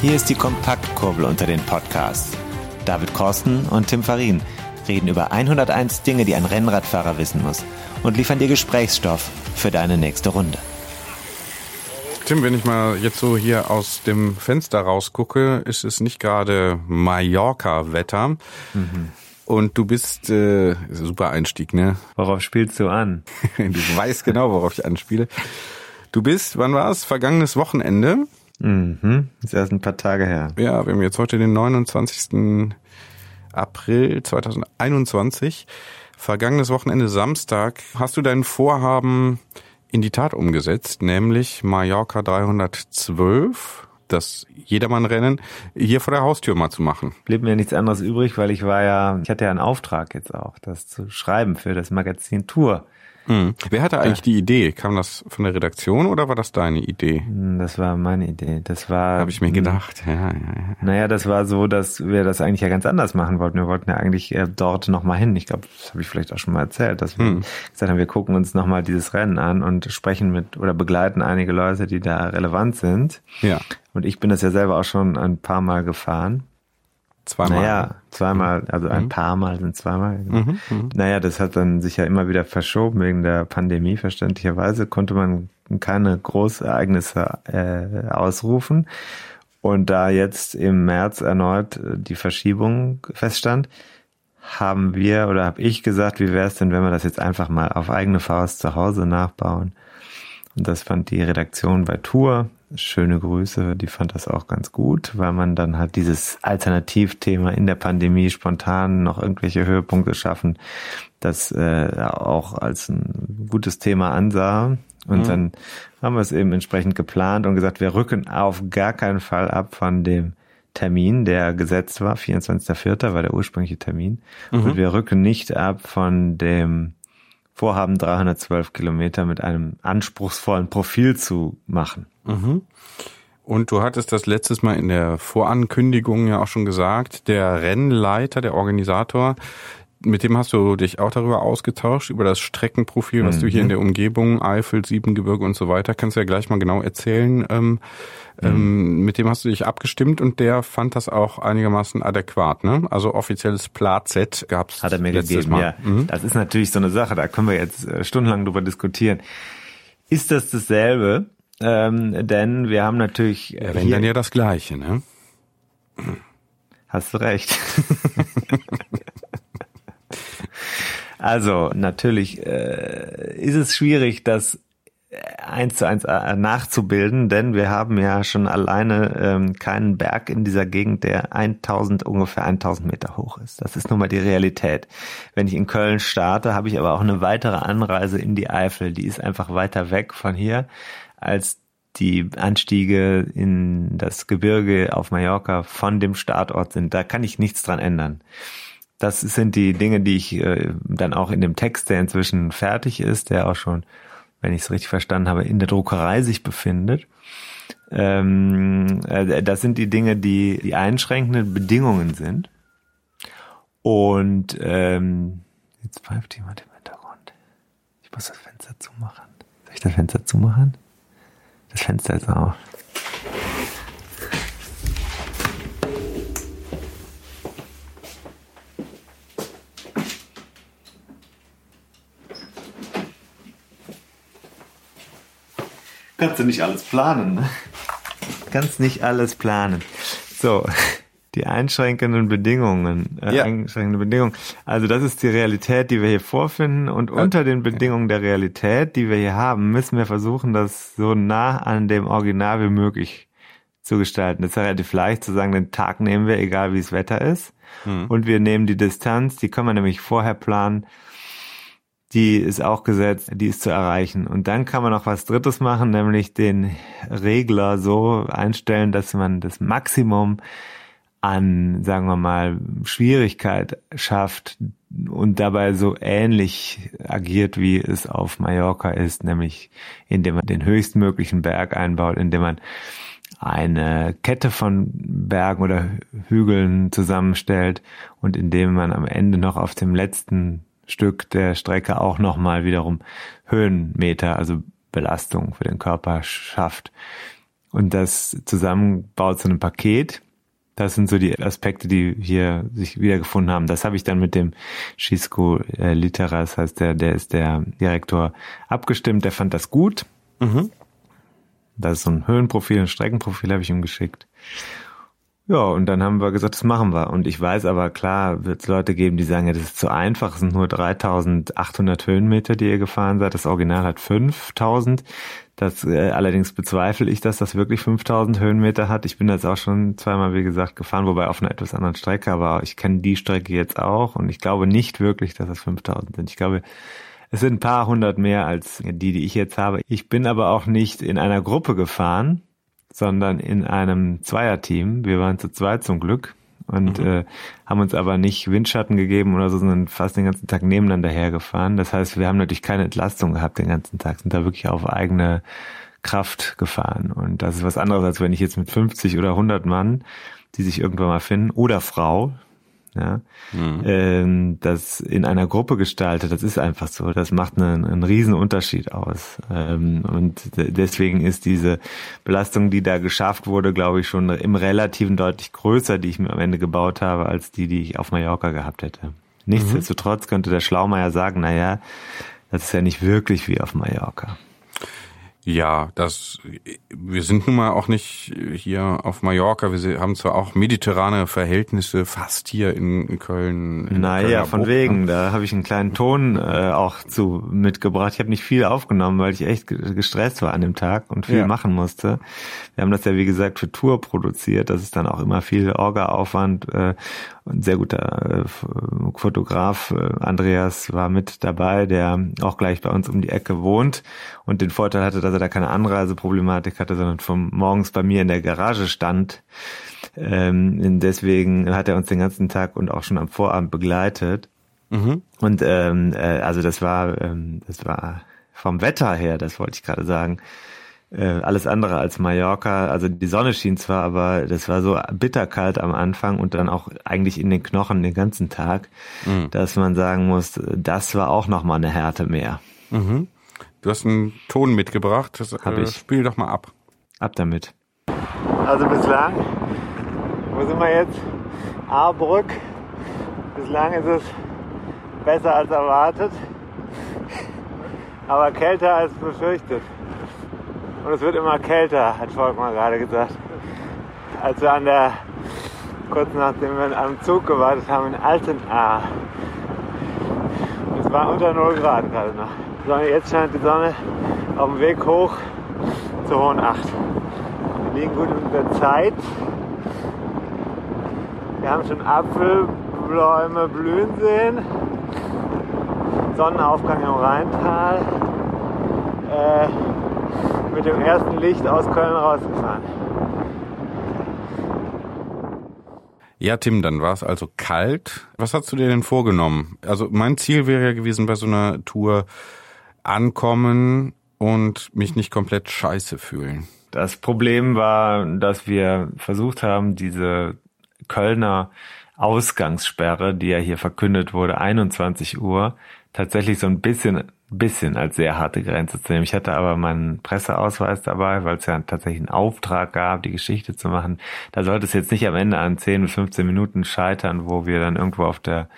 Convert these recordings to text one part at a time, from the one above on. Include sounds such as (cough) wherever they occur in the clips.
Hier ist die Kompaktkurbel unter den Podcasts. David Korsten und Tim Farin reden über 101 Dinge, die ein Rennradfahrer wissen muss und liefern dir Gesprächsstoff für deine nächste Runde. Tim, wenn ich mal jetzt so hier aus dem Fenster rausgucke, ist es nicht gerade Mallorca-Wetter. Und du bist, äh, super Einstieg, ne? Worauf spielst du an? (laughs) Du weißt genau, worauf ich anspiele. Du bist, wann war es? Vergangenes Wochenende. Mhm. Ist erst ein paar Tage her. Ja, wir haben jetzt heute den 29. April 2021. Vergangenes Wochenende Samstag. Hast du dein Vorhaben in die Tat umgesetzt, nämlich Mallorca 312, das Jedermann-Rennen, hier vor der Haustür mal zu machen? Blieb mir nichts anderes übrig, weil ich war ja, ich hatte ja einen Auftrag jetzt auch, das zu schreiben für das Magazin Tour. Hm. Wer hatte eigentlich die Idee? Kam das von der Redaktion oder war das deine Idee? Hm, Das war meine Idee. Das war. Habe ich mir gedacht. Ja, ja, ja. Naja, das war so, dass wir das eigentlich ja ganz anders machen wollten. Wir wollten ja eigentlich äh, dort nochmal hin. Ich glaube, das habe ich vielleicht auch schon mal erzählt, dass wir Hm. gesagt haben, wir gucken uns nochmal dieses Rennen an und sprechen mit oder begleiten einige Leute, die da relevant sind. Ja, Und ich bin das ja selber auch schon ein paar Mal gefahren. Zweimal. Naja, zweimal, also ein paar Mal sind zweimal. Genau. Naja, das hat dann sich ja immer wieder verschoben wegen der Pandemie. Verständlicherweise konnte man keine Großereignisse äh, ausrufen. Und da jetzt im März erneut äh, die Verschiebung feststand, haben wir oder habe ich gesagt, wie wäre es denn, wenn wir das jetzt einfach mal auf eigene Faust zu Hause nachbauen? Und das fand die Redaktion bei Tour. Schöne Grüße, die fand das auch ganz gut, weil man dann halt dieses Alternativthema in der Pandemie spontan noch irgendwelche Höhepunkte schaffen, das äh, auch als ein gutes Thema ansah. Und dann haben wir es eben entsprechend geplant und gesagt, wir rücken auf gar keinen Fall ab von dem Termin, der gesetzt war, 24.04. war der ursprüngliche Termin. Und wir rücken nicht ab von dem Vorhaben, 312 Kilometer mit einem anspruchsvollen Profil zu machen. Und du hattest das letztes Mal in der Vorankündigung ja auch schon gesagt, der Rennleiter, der Organisator, mit dem hast du dich auch darüber ausgetauscht, über das Streckenprofil, was du hier in der Umgebung, Eifel, Siebengebirge und so weiter, kannst du ja gleich mal genau erzählen. Ähm, ähm, mit dem hast du dich abgestimmt und der fand das auch einigermaßen adäquat, ne? Also offizielles Plat-Set gab's Hat er mir letztes gegeben, Mal. ja. Mhm. Das ist natürlich so eine Sache, da können wir jetzt äh, stundenlang drüber diskutieren. Ist das dasselbe? Ähm, denn wir haben natürlich äh, Wenn hier, dann ja das Gleiche, ne? Hast du recht. (laughs) also natürlich äh, ist es schwierig, das eins zu eins äh, nachzubilden, denn wir haben ja schon alleine ähm, keinen Berg in dieser Gegend, der 1000 ungefähr 1000 Meter hoch ist. Das ist nun mal die Realität. Wenn ich in Köln starte, habe ich aber auch eine weitere Anreise in die Eifel. Die ist einfach weiter weg von hier als die Anstiege in das Gebirge auf Mallorca von dem Startort sind. Da kann ich nichts dran ändern. Das sind die Dinge, die ich äh, dann auch in dem Text, der inzwischen fertig ist, der auch schon, wenn ich es richtig verstanden habe, in der Druckerei sich befindet. Ähm, äh, das sind die Dinge, die die einschränkenden Bedingungen sind. Und ähm, jetzt pfeift jemand im Hintergrund. Ich muss das Fenster zumachen. Soll ich das Fenster zumachen? Das Fenster ist auf. Kannst du nicht alles planen, ne? Kannst nicht alles planen. So, die einschränkenden Bedingungen. Äh, Ja. Einschränkende Bedingungen. Also das ist die Realität, die wir hier vorfinden. Und unter den Bedingungen der Realität, die wir hier haben, müssen wir versuchen, das so nah an dem Original wie möglich zu gestalten. Das ist ja relativ leicht zu sagen, den Tag nehmen wir, egal wie das Wetter ist. Und wir nehmen die Distanz, die können wir nämlich vorher planen. Die ist auch gesetzt, die ist zu erreichen. Und dann kann man noch was Drittes machen, nämlich den Regler so einstellen, dass man das Maximum an, sagen wir mal, Schwierigkeit schafft und dabei so ähnlich agiert, wie es auf Mallorca ist, nämlich indem man den höchstmöglichen Berg einbaut, indem man eine Kette von Bergen oder Hügeln zusammenstellt und indem man am Ende noch auf dem letzten Stück der Strecke auch nochmal wiederum Höhenmeter, also Belastung für den Körper schafft. Und das zusammenbaut zu einem Paket. Das sind so die Aspekte, die hier sich wiedergefunden haben. Das habe ich dann mit dem Schisco äh, Literas, heißt der, der ist der Direktor, abgestimmt. Der fand das gut. Mhm. Das ist so ein Höhenprofil, ein Streckenprofil habe ich ihm geschickt. Ja, und dann haben wir gesagt, das machen wir. Und ich weiß aber, klar, wird es Leute geben, die sagen, ja, das ist zu einfach, es sind nur 3800 Höhenmeter, die ihr gefahren seid. Das Original hat 5000. Das, äh, allerdings bezweifle ich, dass das wirklich 5000 Höhenmeter hat. Ich bin das auch schon zweimal, wie gesagt, gefahren, wobei auf einer etwas anderen Strecke, aber ich kenne die Strecke jetzt auch und ich glaube nicht wirklich, dass das 5000 sind. Ich glaube, es sind ein paar hundert mehr als die, die ich jetzt habe. Ich bin aber auch nicht in einer Gruppe gefahren, sondern in einem Zweierteam. Wir waren zu zweit zum Glück und mhm. äh, haben uns aber nicht Windschatten gegeben oder so, sondern fast den ganzen Tag nebeneinander hergefahren. Das heißt, wir haben natürlich keine Entlastung gehabt den ganzen Tag, sind da wirklich auf eigene Kraft gefahren. Und das ist was anderes, als wenn ich jetzt mit 50 oder 100 Mann, die sich irgendwann mal finden, oder Frau, ja, mhm. ähm, das in einer Gruppe gestaltet, das ist einfach so. Das macht einen, einen riesen Unterschied aus. Ähm, und deswegen ist diese Belastung, die da geschafft wurde, glaube ich, schon im Relativen deutlich größer, die ich mir am Ende gebaut habe, als die, die ich auf Mallorca gehabt hätte. Nichtsdestotrotz könnte der Schlaumeier sagen, na ja, das ist ja nicht wirklich wie auf Mallorca. Ja, das, wir sind nun mal auch nicht hier auf Mallorca. Wir haben zwar auch mediterrane Verhältnisse fast hier in Köln. In naja, von wegen. Da habe ich einen kleinen Ton äh, auch zu mitgebracht. Ich habe nicht viel aufgenommen, weil ich echt gestresst war an dem Tag und viel ja. machen musste. Wir haben das ja, wie gesagt, für Tour produziert. Das ist dann auch immer viel Orga-Aufwand. Äh, ein sehr guter äh, Fotograf, äh, Andreas, war mit dabei, der auch gleich bei uns um die Ecke wohnt und den Vorteil hatte, dass er da keine Anreiseproblematik hatte, sondern vom morgens bei mir in der Garage stand. Ähm, deswegen hat er uns den ganzen Tag und auch schon am Vorabend begleitet. Mhm. Und ähm, äh, also das war, ähm, das war vom Wetter her, das wollte ich gerade sagen, äh, alles andere als Mallorca. Also die Sonne schien zwar, aber das war so bitterkalt am Anfang und dann auch eigentlich in den Knochen den ganzen Tag, mhm. dass man sagen muss, das war auch nochmal eine Härte mehr. Mhm. Du hast einen Ton mitgebracht. Das, Hab äh, ich. Spiel doch mal ab. Ab damit. Also bislang, wo sind wir jetzt? Ahrbrück. Bislang ist es besser als erwartet, aber kälter als befürchtet. Und es wird immer kälter, hat Volkmar gerade gesagt. Als wir an der, kurz nachdem wir am Zug gewartet haben, in Altenahr. Es war unter 0 Grad gerade noch. So, jetzt scheint die Sonne auf dem Weg hoch zur Hohen Acht. Wir liegen gut in der Zeit. Wir haben schon Apfelbäume blühen sehen. Sonnenaufgang im Rheintal. Äh, mit dem ersten Licht aus Köln rausgefahren. Ja, Tim, dann war es also kalt. Was hast du dir denn vorgenommen? Also mein Ziel wäre ja gewesen bei so einer Tour ankommen und mich nicht komplett scheiße fühlen. Das Problem war, dass wir versucht haben, diese Kölner Ausgangssperre, die ja hier verkündet wurde, 21 Uhr, tatsächlich so ein bisschen bisschen als sehr harte Grenze zu nehmen. Ich hatte aber meinen Presseausweis dabei, weil es ja tatsächlich einen Auftrag gab, die Geschichte zu machen. Da sollte es jetzt nicht am Ende an 10 bis 15 Minuten scheitern, wo wir dann irgendwo auf der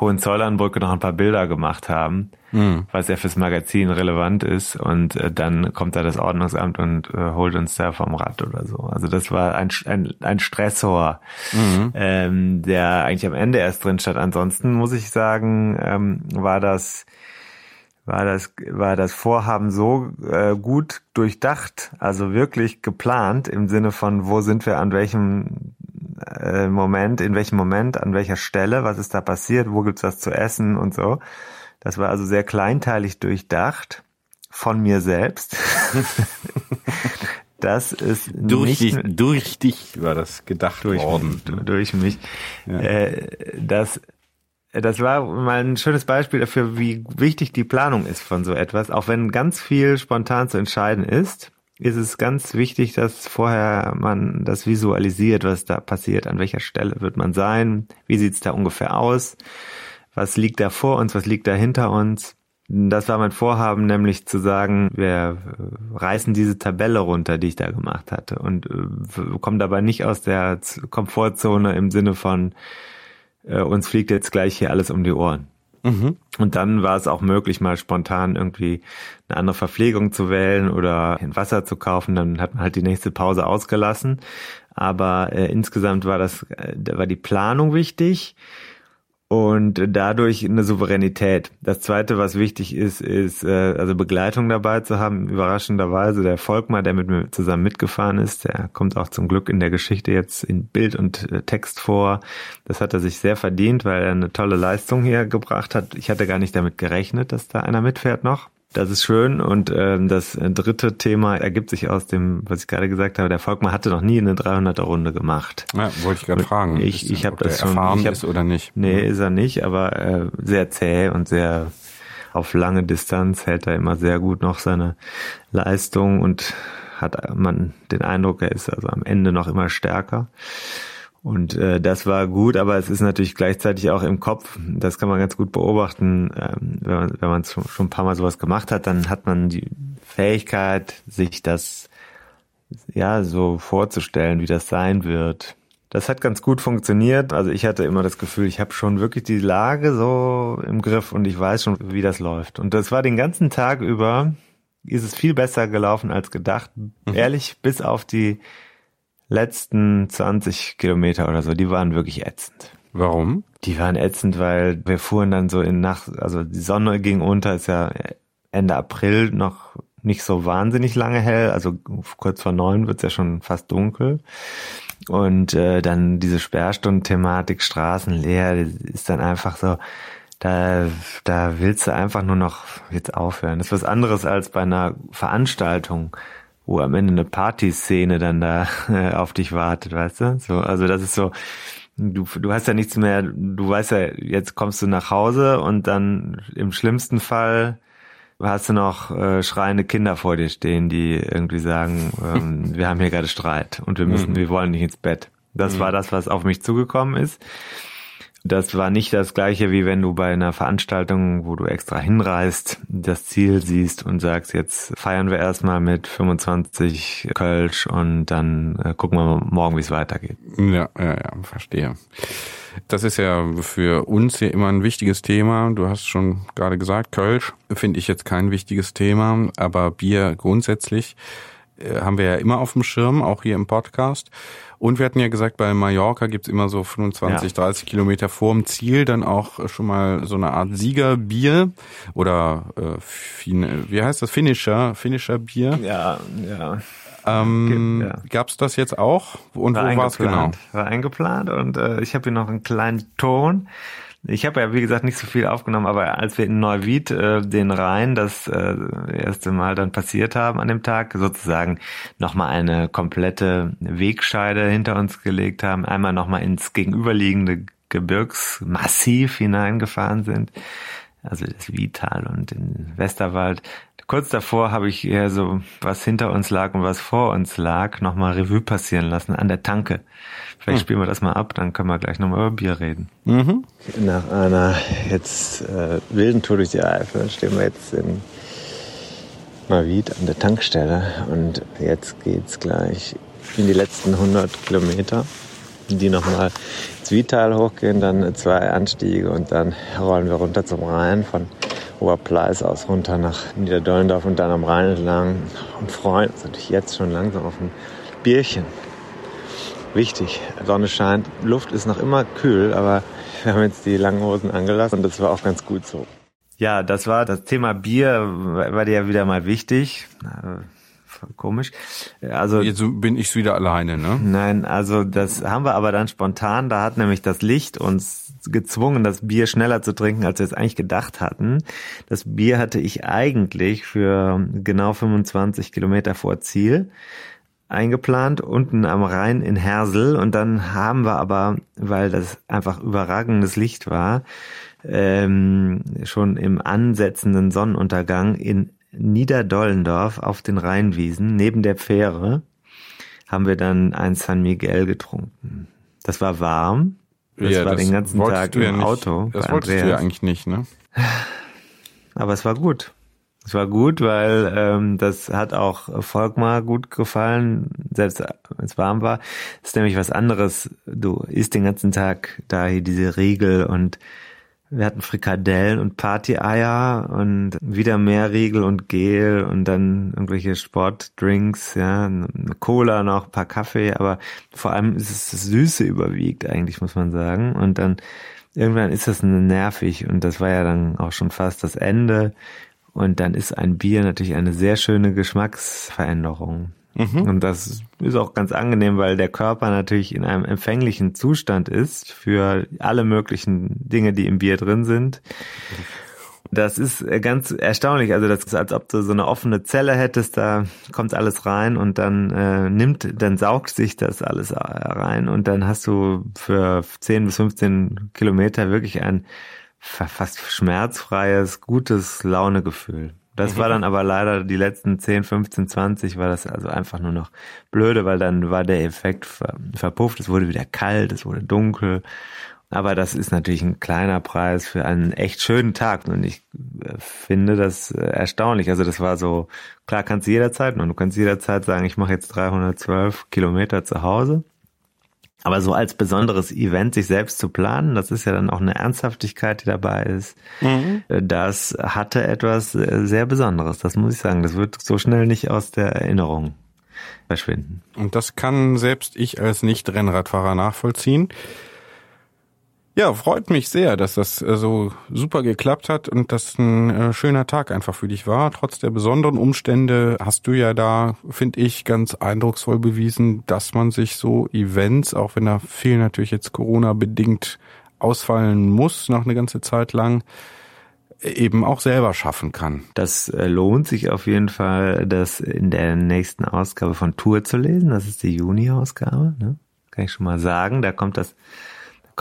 Hohenzollernbrücke noch ein paar Bilder gemacht haben, mhm. was ja fürs Magazin relevant ist. Und äh, dann kommt da das Ordnungsamt und äh, holt uns da vom Rad oder so. Also das war ein, ein, ein Stressor, mhm. ähm, der eigentlich am Ende erst drin stand. Ansonsten muss ich sagen, ähm, war das war das, war das Vorhaben so äh, gut durchdacht, also wirklich geplant im Sinne von, wo sind wir an welchem äh, Moment, in welchem Moment, an welcher Stelle, was ist da passiert, wo gibt's was zu essen und so, Das war also sehr kleinteilig durchdacht von mir selbst. (laughs) das ist durch dich, durch dich war das gedacht durch, worden. Durch mich. Ja. Äh, das, das war mal ein schönes Beispiel dafür, wie wichtig die Planung ist von so etwas. Auch wenn ganz viel spontan zu entscheiden ist, ist es ganz wichtig, dass vorher man das visualisiert, was da passiert, an welcher Stelle wird man sein, wie sieht's da ungefähr aus, was liegt da vor uns, was liegt da hinter uns. Das war mein Vorhaben, nämlich zu sagen, wir reißen diese Tabelle runter, die ich da gemacht hatte und äh, kommen dabei nicht aus der Komfortzone im Sinne von, äh, uns fliegt jetzt gleich hier alles um die Ohren. Mhm. Und dann war es auch möglich, mal spontan irgendwie eine andere Verpflegung zu wählen oder ein Wasser zu kaufen. Dann hat man halt die nächste Pause ausgelassen. Aber äh, insgesamt war das, äh, war die Planung wichtig und dadurch eine Souveränität. Das zweite, was wichtig ist, ist äh, also Begleitung dabei zu haben. Überraschenderweise der Volkmar, der mit mir zusammen mitgefahren ist, der kommt auch zum Glück in der Geschichte jetzt in Bild und äh, Text vor. Das hat er sich sehr verdient, weil er eine tolle Leistung hier gebracht hat. Ich hatte gar nicht damit gerechnet, dass da einer mitfährt noch. Das ist schön. Und ähm, das dritte Thema ergibt sich aus dem, was ich gerade gesagt habe. Der Volkmann hatte noch nie eine 300er-Runde gemacht. Ja, wollte ich gerade fragen. Ich, ich habe das schon. Erfahren ich hab, ist oder nicht? Nee, ist er nicht, aber äh, sehr zäh und sehr auf lange Distanz hält er immer sehr gut noch seine Leistung und hat man den Eindruck, er ist also am Ende noch immer stärker. Und äh, das war gut, aber es ist natürlich gleichzeitig auch im Kopf, das kann man ganz gut beobachten, ähm, wenn man wenn man schon ein paar Mal sowas gemacht hat, dann hat man die Fähigkeit, sich das ja so vorzustellen, wie das sein wird. Das hat ganz gut funktioniert. Also ich hatte immer das Gefühl, ich habe schon wirklich die Lage so im Griff und ich weiß schon, wie das läuft. Und das war den ganzen Tag über, ist es viel besser gelaufen als gedacht. Mhm. Ehrlich, bis auf die letzten 20 Kilometer oder so, die waren wirklich ätzend. Warum? Die waren ätzend, weil wir fuhren dann so in Nacht, also die Sonne ging unter, ist ja Ende April noch nicht so wahnsinnig lange hell, also kurz vor neun wird's ja schon fast dunkel. Und äh, dann diese Sperrstunden-Thematik, Straßen leer, ist dann einfach so, da, da willst du einfach nur noch jetzt aufhören. Das ist was anderes als bei einer Veranstaltung wo am Ende eine Partyszene dann da äh, auf dich wartet, weißt du? So, also das ist so, du, du hast ja nichts mehr, du weißt ja, jetzt kommst du nach Hause und dann im schlimmsten Fall hast du noch äh, schreiende Kinder vor dir stehen, die irgendwie sagen, ähm, (laughs) wir haben hier gerade Streit und wir müssen, mhm. wir wollen nicht ins Bett. Das mhm. war das, was auf mich zugekommen ist. Das war nicht das gleiche, wie wenn du bei einer Veranstaltung, wo du extra hinreist, das Ziel siehst und sagst, jetzt feiern wir erstmal mit 25 Kölsch und dann äh, gucken wir morgen, wie es weitergeht. Ja, ja, ja, verstehe. Das ist ja für uns hier immer ein wichtiges Thema. Du hast schon gerade gesagt, Kölsch finde ich jetzt kein wichtiges Thema, aber Bier grundsätzlich äh, haben wir ja immer auf dem Schirm, auch hier im Podcast. Und wir hatten ja gesagt, bei Mallorca gibt's immer so 25, ja. 30 Kilometer vorm Ziel dann auch schon mal so eine Art Siegerbier oder äh, wie heißt das? Finisher, Finisher Bier. Ja, ja. Ähm, ja. Gab's das jetzt auch? Und war wo war's genau? War eingeplant und äh, ich habe hier noch einen kleinen Ton. Ich habe ja, wie gesagt, nicht so viel aufgenommen, aber als wir in Neuwied äh, den Rhein das äh, erste Mal dann passiert haben an dem Tag, sozusagen nochmal eine komplette Wegscheide hinter uns gelegt haben, einmal nochmal ins gegenüberliegende Gebirgsmassiv hineingefahren sind, also das Wietal und den Westerwald, kurz davor habe ich eher so, was hinter uns lag und was vor uns lag, nochmal Revue passieren lassen an der Tanke. Vielleicht hm. spielen wir das mal ab, dann können wir gleich nochmal über Bier reden. Mhm. Nach einer jetzt äh, wilden Tour durch die Eifel stehen wir jetzt in Mavid an der Tankstelle und jetzt geht's gleich in die letzten 100 Kilometer, die nochmal ins Vital hochgehen, dann zwei Anstiege und dann rollen wir runter zum Rhein von Oberpleis aus runter nach Niederdollendorf und dann am Rhein entlang und freuen uns natürlich jetzt schon langsam auf ein Bierchen. Wichtig, Sonne scheint, Luft ist noch immer kühl, aber wir haben jetzt die langen Hosen angelassen und das war auch ganz gut so. Ja, das war das Thema Bier, war dir ja wieder mal wichtig. Komisch. Also jetzt bin ich wieder alleine, ne? Nein, also das haben wir aber dann spontan. Da hat nämlich das Licht uns gezwungen, das Bier schneller zu trinken, als wir es eigentlich gedacht hatten. Das Bier hatte ich eigentlich für genau 25 Kilometer vor Ziel eingeplant, unten am Rhein in Hersel. Und dann haben wir aber, weil das einfach überragendes Licht war, ähm, schon im ansetzenden Sonnenuntergang in Niederdollendorf auf den Rheinwiesen neben der Fähre haben wir dann ein San Miguel getrunken. Das war warm. Das ja, war das den ganzen Tag im ja Auto. Das wolltest Andreas. du ja eigentlich nicht, ne? Aber es war gut. Es war gut, weil ähm, das hat auch Volkmar gut gefallen, selbst wenn es warm war. Das ist nämlich was anderes. Du isst den ganzen Tag da hier diese Riegel und wir hatten Frikadellen und Party-Eier und wieder mehr Riegel und Gel und dann irgendwelche Sportdrinks, ja, eine Cola noch, ein paar Kaffee, aber vor allem ist es das Süße überwiegt eigentlich, muss man sagen. Und dann irgendwann ist das nervig und das war ja dann auch schon fast das Ende. Und dann ist ein Bier natürlich eine sehr schöne Geschmacksveränderung. Mhm. Und das ist auch ganz angenehm, weil der Körper natürlich in einem empfänglichen Zustand ist für alle möglichen Dinge, die im Bier drin sind. Das ist ganz erstaunlich. Also das ist, als ob du so eine offene Zelle hättest, da kommt alles rein und dann äh, nimmt, dann saugt sich das alles rein und dann hast du für 10 bis 15 Kilometer wirklich ein fast schmerzfreies, gutes Launegefühl. Das war dann (laughs) aber leider die letzten 10, 15, 20 war das also einfach nur noch blöde, weil dann war der Effekt verpufft, es wurde wieder kalt, es wurde dunkel. Aber das ist natürlich ein kleiner Preis für einen echt schönen Tag und ich äh, finde das äh, erstaunlich. Also das war so, klar kannst du jederzeit und du kannst jederzeit sagen, ich mache jetzt 312 Kilometer zu Hause aber so als besonderes Event sich selbst zu planen, das ist ja dann auch eine Ernsthaftigkeit, die dabei ist. Mhm. Das hatte etwas äh, sehr Besonderes, das muss ich sagen. Das wird so schnell nicht aus der Erinnerung verschwinden. Und das kann selbst ich als Nicht-Rennradfahrer nachvollziehen. Ja, freut mich sehr, dass das äh, so super geklappt hat und dass ein äh, schöner Tag einfach für dich war. Trotz der besonderen Umstände hast du ja da, finde ich, ganz eindrucksvoll bewiesen, dass man sich so Events, auch wenn da viel natürlich jetzt Corona bedingt ausfallen muss, noch eine ganze Zeit lang, eben auch selber schaffen kann. Das äh, lohnt sich auf jeden Fall, das in der nächsten Ausgabe von Tour zu lesen. Das ist die Juni-Ausgabe, ne? kann ich schon mal sagen. Da kommt das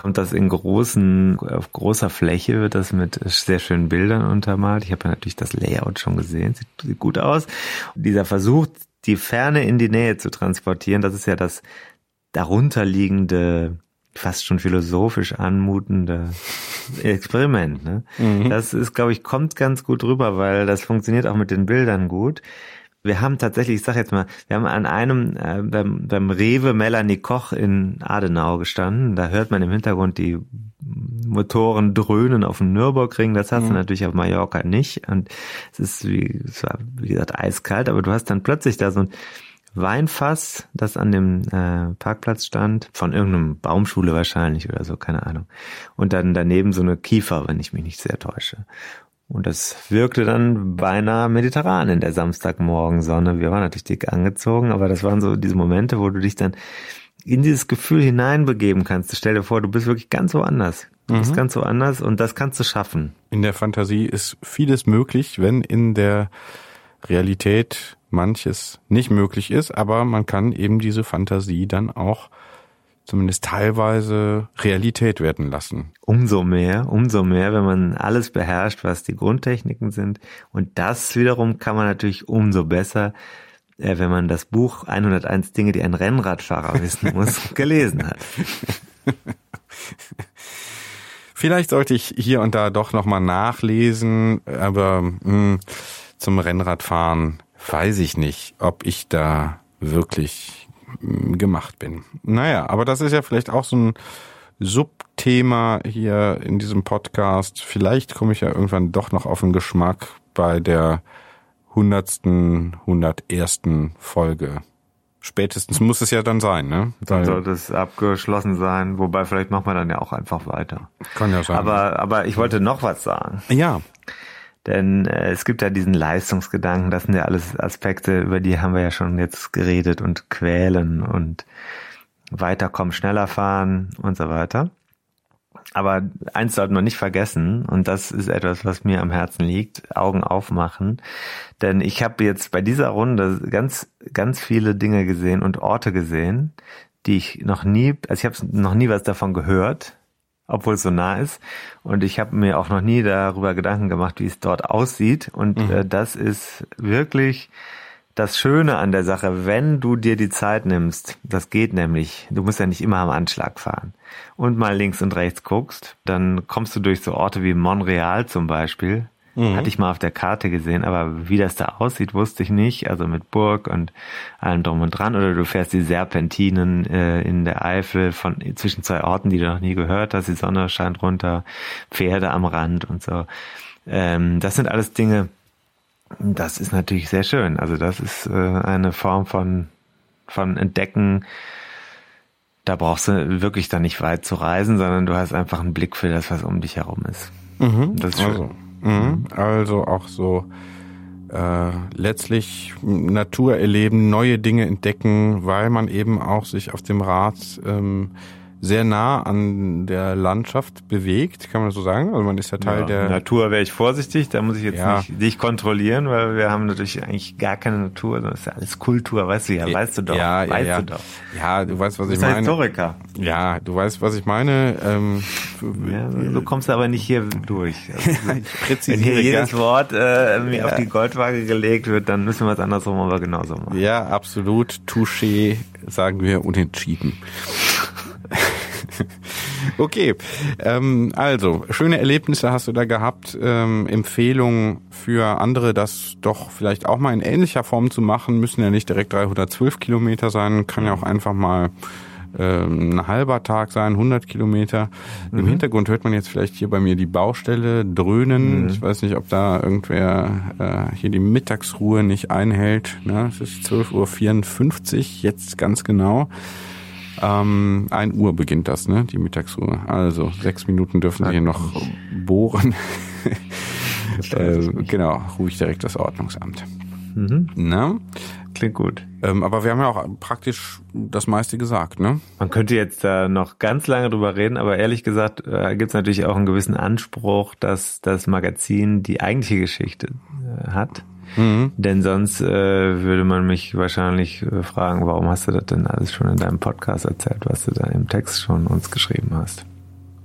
kommt das in großen, auf großer Fläche wird das mit sehr schönen Bildern untermalt. Ich habe ja natürlich das Layout schon gesehen, sieht, sieht gut aus. dieser Versuch, die Ferne in die Nähe zu transportieren, das ist ja das darunterliegende, fast schon philosophisch anmutende Experiment. Ne? Mhm. Das ist, glaube ich, kommt ganz gut rüber, weil das funktioniert auch mit den Bildern gut. Wir haben tatsächlich, ich sag jetzt mal, wir haben an einem äh, beim, beim Rewe Melanie Koch in Adenau gestanden. Da hört man im Hintergrund die Motoren dröhnen auf dem Nürburgring. Das hast mhm. du natürlich auf Mallorca nicht. Und es ist wie, es war wie gesagt eiskalt, aber du hast dann plötzlich da so ein Weinfass, das an dem äh, Parkplatz stand, von irgendeinem Baumschule wahrscheinlich oder so, keine Ahnung. Und dann daneben so eine Kiefer, wenn ich mich nicht sehr täusche. Und das wirkte dann beinahe mediterran in der Samstagmorgensonne. Wir waren natürlich dick angezogen, aber das waren so diese Momente, wo du dich dann in dieses Gefühl hineinbegeben kannst. Stell dir vor, du bist wirklich ganz woanders. Du mhm. bist ganz woanders und das kannst du schaffen. In der Fantasie ist vieles möglich, wenn in der Realität manches nicht möglich ist, aber man kann eben diese Fantasie dann auch zumindest teilweise Realität werden lassen. Umso mehr, umso mehr, wenn man alles beherrscht, was die Grundtechniken sind. Und das wiederum kann man natürlich umso besser, äh, wenn man das Buch 101 Dinge, die ein Rennradfahrer wissen muss, (laughs) gelesen hat. Vielleicht sollte ich hier und da doch nochmal nachlesen, aber mh, hm, zum Rennradfahren weiß ich nicht, ob ich da wirklich gemacht bin. Naja, aber das ist ja vielleicht auch so ein Subthema hier in diesem Podcast. Vielleicht komme ich ja irgendwann doch noch auf den Geschmack bei der hundertsten, hundertersten Folge. Spätestens muss es ja dann sein, ne? Dann sollte es abgeschlossen sein, wobei vielleicht macht man dann ja auch einfach weiter. Kann ja sein. Aber, aber ich wollte noch was sagen. Ja. Denn äh, es gibt ja diesen Leistungsgedanken, das sind ja alles Aspekte, über die haben wir ja schon jetzt geredet und quälen und weiterkommen, schneller fahren und so weiter. Aber eins sollte man nicht vergessen, und das ist etwas, was mir am Herzen liegt, Augen aufmachen. Denn ich habe jetzt bei dieser Runde ganz, ganz viele Dinge gesehen und Orte gesehen, die ich noch nie, also ich habe noch nie was davon gehört, obwohl es so nah ist. Und ich habe mir auch noch nie darüber Gedanken gemacht, wie es dort aussieht. Und mhm. äh, das ist wirklich das Schöne an der Sache, wenn du dir die Zeit nimmst, das geht nämlich, du musst ja nicht immer am Anschlag fahren und mal links und rechts guckst, dann kommst du durch so Orte wie Montreal zum Beispiel. Mhm. Hatte ich mal auf der Karte gesehen, aber wie das da aussieht, wusste ich nicht. Also mit Burg und allem drum und dran. Oder du fährst die Serpentinen äh, in der Eifel von zwischen zwei Orten, die du noch nie gehört hast. Die Sonne scheint runter, Pferde am Rand und so. Ähm, das sind alles Dinge, das ist natürlich sehr schön. Also das ist äh, eine Form von, von Entdecken. Da brauchst du wirklich dann nicht weit zu reisen, sondern du hast einfach einen Blick für das, was um dich herum ist. Mhm. Das ist schön. Also, mhm. also auch so äh, letztlich Natur erleben, neue Dinge entdecken, weil man eben auch sich auf dem Rad ähm, sehr nah an der Landschaft bewegt, kann man so sagen. Also man ist ja Teil ja, der Natur. Wäre ich vorsichtig, da muss ich jetzt ja. nicht dich kontrollieren, weil wir haben natürlich eigentlich gar keine Natur, das ist ja alles Kultur, weißt du ja, weißt du doch, ja, weißt ja, du doch. Ja, du weißt, was du ich meine. Historiker. Ja, du weißt, was ich meine. Ähm, du kommst aber nicht hier durch. (laughs) Also, wenn hier jedes Wort äh, mir auf die Goldwaage gelegt wird, dann müssen wir es andersrum aber genauso machen. Ja, absolut. Touché, sagen wir unentschieden. (laughs) okay, ähm, also schöne Erlebnisse hast du da gehabt. Ähm, Empfehlungen für andere, das doch vielleicht auch mal in ähnlicher Form zu machen, müssen ja nicht direkt 312 Kilometer sein, kann ja auch einfach mal ähm, ein halber Tag sein, 100 Kilometer. Mhm. Im Hintergrund hört man jetzt vielleicht hier bei mir die Baustelle dröhnen. Mhm. Ich weiß nicht, ob da irgendwer äh, hier die Mittagsruhe nicht einhält. Ne? Es ist 12.54 Uhr, jetzt ganz genau. Ähm, 1 Uhr beginnt das, ne? Die Mittagsruhe. Also sechs Minuten dürfen Sie hier noch bohren. (laughs) äh, genau, ruhig direkt das Ordnungsamt. Mhm. Na? Klingt gut. Ähm, aber wir haben ja auch praktisch das meiste gesagt, ne? Man könnte jetzt da noch ganz lange drüber reden, aber ehrlich gesagt äh, gibt es natürlich auch einen gewissen Anspruch, dass das Magazin die eigentliche Geschichte äh, hat. Mhm. Denn sonst äh, würde man mich wahrscheinlich äh, fragen, warum hast du das denn alles schon in deinem Podcast erzählt, was du da im Text schon uns geschrieben hast?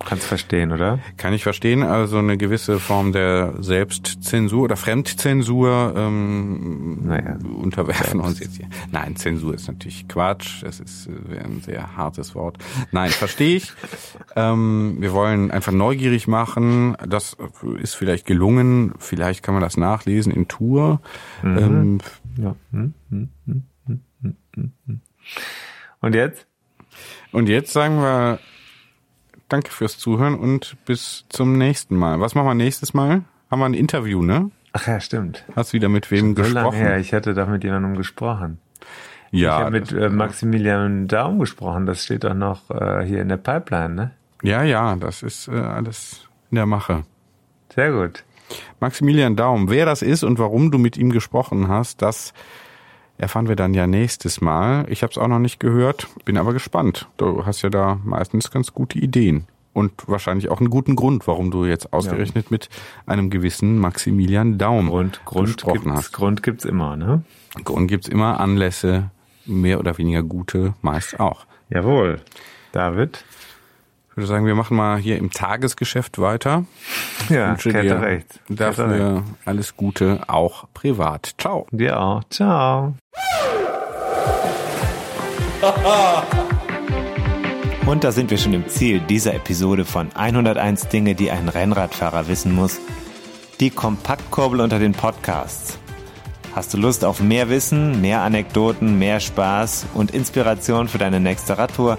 Kannst verstehen, oder? Kann ich verstehen. Also eine gewisse Form der Selbstzensur oder Fremdzensur ähm, naja, unterwerfen uns jetzt hier. Nein, Zensur ist natürlich Quatsch. Das ist äh, ein sehr hartes Wort. Nein, verstehe ich. (laughs) ähm, wir wollen einfach neugierig machen. Das ist vielleicht gelungen. Vielleicht kann man das nachlesen in Tour. Mhm. Ähm, ja. Hm, hm, hm, Und jetzt? Und jetzt sagen wir danke fürs Zuhören und bis zum nächsten Mal. Was machen wir nächstes Mal? Haben wir ein Interview, ne? Ach ja, stimmt. Hast wieder mit wem so gesprochen? Lange her. Ich hatte da mit jemandem gesprochen. Ja. Ich habe mit äh, Maximilian Daum gesprochen. Das steht doch noch äh, hier in der Pipeline, ne? Ja, ja, das ist äh, alles in der Mache. Sehr gut. Maximilian Daum, wer das ist und warum du mit ihm gesprochen hast, das erfahren wir dann ja nächstes Mal. Ich habe es auch noch nicht gehört, bin aber gespannt. Du hast ja da meistens ganz gute Ideen und wahrscheinlich auch einen guten Grund, warum du jetzt ausgerechnet ja. mit einem gewissen Maximilian Daum Grund, Grund gesprochen gibt's, hast. Grund gibt's immer, ne? Grund gibt's immer, Anlässe, mehr oder weniger gute, meist auch. Jawohl. David? Ich würde sagen, wir machen mal hier im Tagesgeschäft weiter. Ja, Kette rechts. Dafür alles Gute, auch privat. Ciao. Dir auch. Ciao. (laughs) Und da sind wir schon im Ziel dieser Episode von 101 Dinge, die ein Rennradfahrer wissen muss. Die Kompaktkurbel unter den Podcasts. Hast du Lust auf mehr Wissen, mehr Anekdoten, mehr Spaß und Inspiration für deine nächste Radtour?